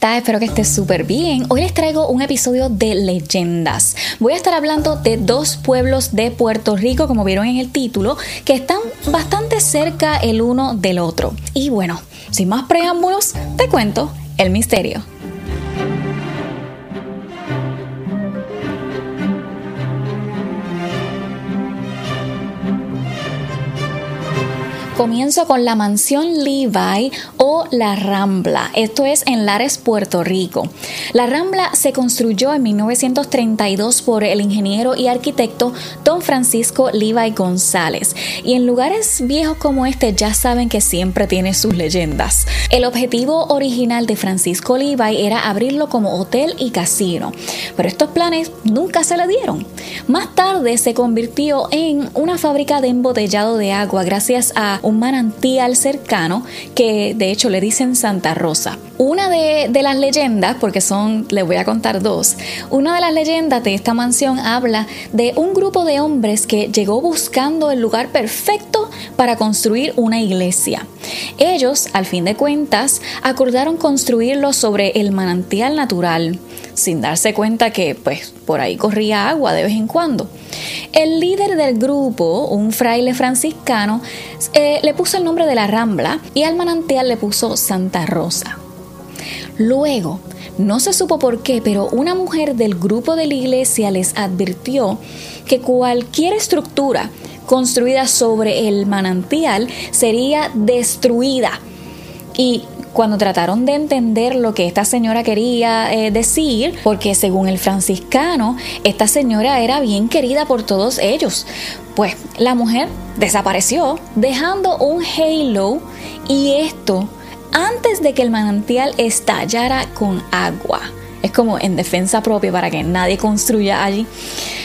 Espero que estés súper bien. Hoy les traigo un episodio de leyendas. Voy a estar hablando de dos pueblos de Puerto Rico, como vieron en el título, que están bastante cerca el uno del otro. Y bueno, sin más preámbulos, te cuento el misterio. Comienzo con la mansión Levi o La Rambla. Esto es en Lares, Puerto Rico. La Rambla se construyó en 1932 por el ingeniero y arquitecto Don Francisco Levi González. Y en lugares viejos como este ya saben que siempre tiene sus leyendas. El objetivo original de Francisco Levi era abrirlo como hotel y casino, pero estos planes nunca se le dieron. Más tarde se convirtió en una fábrica de embotellado de agua gracias a un manantial cercano que de hecho le dicen Santa Rosa. Una de, las leyendas, porque son, les voy a contar dos, una de las leyendas de esta mansión habla de un grupo de hombres que llegó buscando el lugar perfecto para construir una iglesia. Ellos, al fin de cuentas, acordaron construirlo sobre el manantial natural, sin darse cuenta que pues por ahí corría agua de vez en cuando. El líder del grupo, un fraile franciscano, eh, le puso el nombre de la Rambla y al manantial le puso Santa Rosa. Luego, no se supo por qué, pero una mujer del grupo de la iglesia les advirtió que cualquier estructura construida sobre el manantial sería destruida. Y cuando trataron de entender lo que esta señora quería eh, decir, porque según el franciscano, esta señora era bien querida por todos ellos. Pues la mujer desapareció, dejando un halo y esto antes de que el manantial estallara con agua. Es como en defensa propia para que nadie construya allí.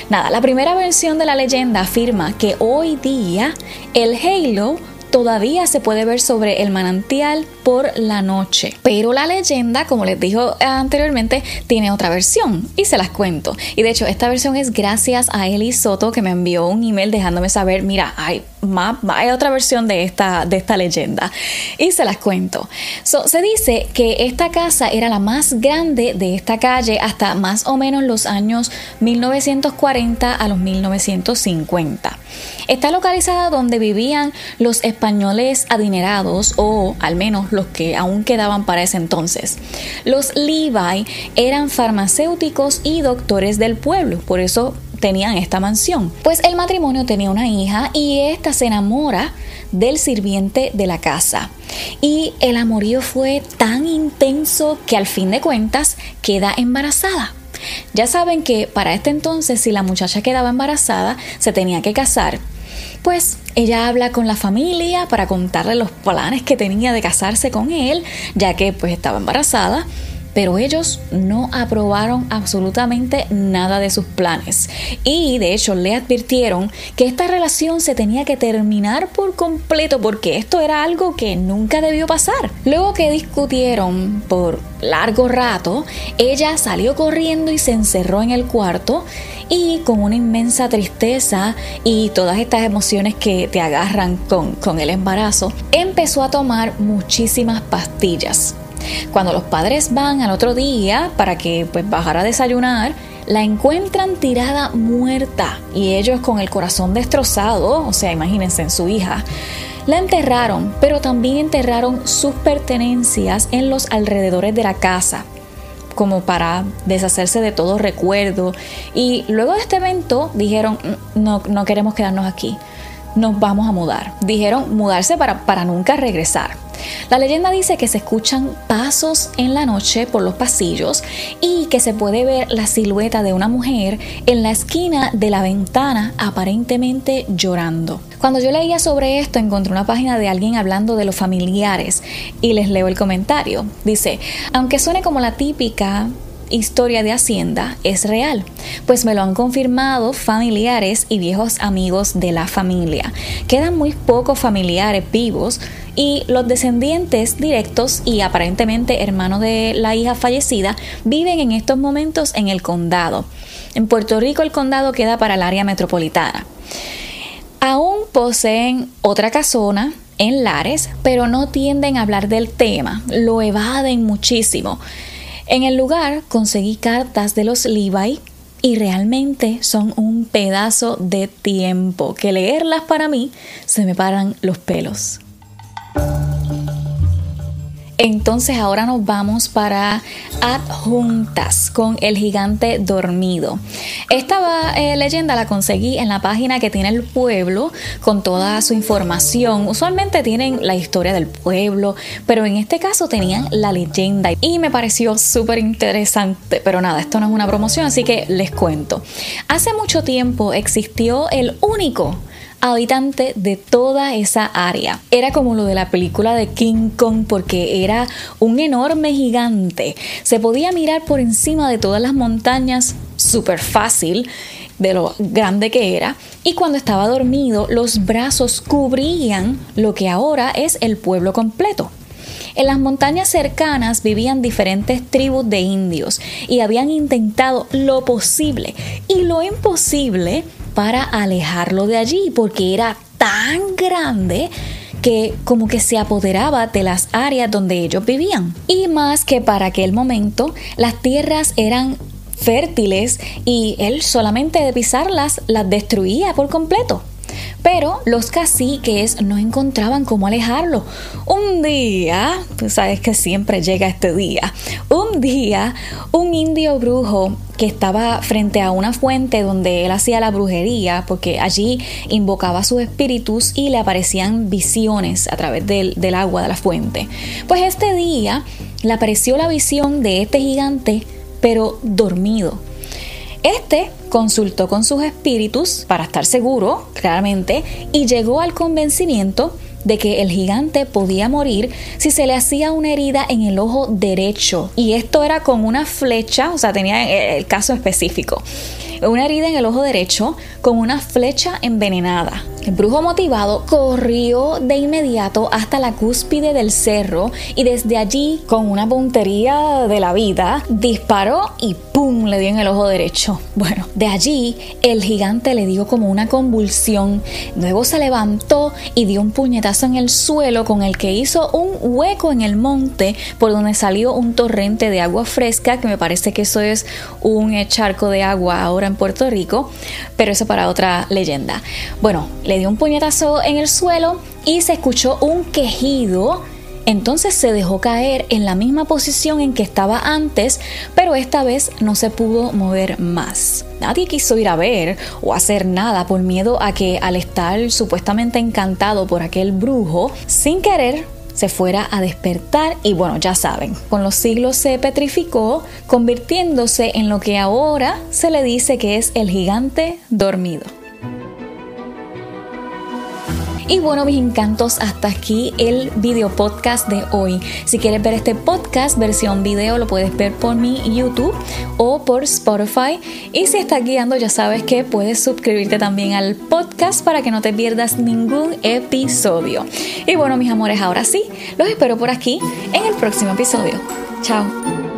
Nada, la primera versión de la leyenda afirma que hoy día el halo todavía se puede ver sobre el manantial por la noche. Pero la leyenda, como les dijo anteriormente, tiene otra versión y se las cuento. Y de hecho, esta versión es gracias a Eli Soto que me envió un email dejándome saber, mira, hay hay otra versión de esta, de esta leyenda y se las cuento. se dice que esta casa era la más grande de esta calle hasta más o menos los años 1940 a los 1950. Está localizada donde vivían los españoles adinerados o al menos los que aún quedaban para ese entonces. Los Levi eran farmacéuticos y doctores del pueblo, por eso tenían esta mansión. Pues el matrimonio tenía una hija y esta se enamora del sirviente de la casa. Y el amorío fue tan intenso que al fin de cuentas queda embarazada. Ya saben que para este entonces si la muchacha quedaba embarazada se tenía que casar. Pues ella habla con la familia para contarle los planes que tenía de casarse con él, ya que pues estaba embarazada pero ellos no aprobaron absolutamente nada de sus planes y de hecho le advirtieron que esta relación se tenía que terminar por completo porque esto era algo que nunca debió pasar. Luego que discutieron por largo rato, ella salió corriendo y se encerró en el cuarto y con una inmensa tristeza y todas estas emociones que te agarran con, con el embarazo, empezó a tomar muchísimas pastillas. Cuando los padres van al otro día para que pues bajara a desayunar, la encuentran tirada muerta y ellos con el corazón destrozado, o sea, imagínense en su hija. La enterraron, pero también enterraron sus pertenencias en los alrededores de la casa, como para deshacerse de todo recuerdo. Y luego de este evento dijeron, mm, no, no queremos quedarnos aquí, nos vamos a mudar. Dijeron mudarse para, para nunca regresar. La leyenda dice que se escuchan pasos en la noche por los pasillos y que se puede ver la silueta de una mujer en la esquina de la ventana aparentemente llorando. Cuando yo leía sobre esto encontré una página de alguien hablando de los familiares y les leo el comentario. Dice, aunque suene como la típica historia de Hacienda es real, pues me lo han confirmado familiares y viejos amigos de la familia. Quedan muy pocos familiares vivos y los descendientes directos y aparentemente hermanos de la hija fallecida viven en estos momentos en el condado. En Puerto Rico el condado queda para el área metropolitana. Aún poseen otra casona en Lares, pero no tienden a hablar del tema, lo evaden muchísimo. En el lugar conseguí cartas de los Levi y realmente son un pedazo de tiempo que leerlas para mí se me paran los pelos. Entonces ahora nos vamos para adjuntas con el gigante dormido. Esta eh, leyenda la conseguí en la página que tiene el pueblo con toda su información. Usualmente tienen la historia del pueblo, pero en este caso tenían la leyenda y me pareció súper interesante. Pero nada, esto no es una promoción, así que les cuento. Hace mucho tiempo existió el único habitante de toda esa área. Era como lo de la película de King Kong porque era un enorme gigante. Se podía mirar por encima de todas las montañas súper fácil de lo grande que era y cuando estaba dormido los brazos cubrían lo que ahora es el pueblo completo. En las montañas cercanas vivían diferentes tribus de indios y habían intentado lo posible y lo imposible para alejarlo de allí porque era tan grande que como que se apoderaba de las áreas donde ellos vivían. Y más que para aquel momento las tierras eran fértiles y él solamente de pisarlas las destruía por completo. Pero los caciques no encontraban cómo alejarlo. Un día, tú sabes que siempre llega este día, un día un indio brujo que estaba frente a una fuente donde él hacía la brujería, porque allí invocaba sus espíritus y le aparecían visiones a través del, del agua de la fuente. Pues este día le apareció la visión de este gigante, pero dormido este consultó con sus espíritus para estar seguro, claramente, y llegó al convencimiento de que el gigante podía morir si se le hacía una herida en el ojo derecho. Y esto era con una flecha, o sea, tenía el caso específico. Una herida en el ojo derecho con una flecha envenenada. El brujo motivado corrió de inmediato hasta la cúspide del cerro y desde allí, con una puntería de la vida, disparó y ¡pum! le dio en el ojo derecho. Bueno, de allí el gigante le dio como una convulsión, luego se levantó y dio un puñetazo en el suelo con el que hizo un hueco en el monte por donde salió un torrente de agua fresca, que me parece que eso es un charco de agua ahora Puerto Rico, pero eso para otra leyenda. Bueno, le dio un puñetazo en el suelo y se escuchó un quejido. Entonces se dejó caer en la misma posición en que estaba antes, pero esta vez no se pudo mover más. Nadie quiso ir a ver o hacer nada por miedo a que al estar supuestamente encantado por aquel brujo, sin querer se fuera a despertar y bueno, ya saben, con los siglos se petrificó, convirtiéndose en lo que ahora se le dice que es el gigante dormido. Y bueno, mis encantos, hasta aquí el video podcast de hoy. Si quieres ver este podcast versión video, lo puedes ver por mi YouTube o por Spotify. Y si estás guiando, ya sabes que puedes suscribirte también al podcast para que no te pierdas ningún episodio. Y bueno, mis amores, ahora sí, los espero por aquí en el próximo episodio. Chao.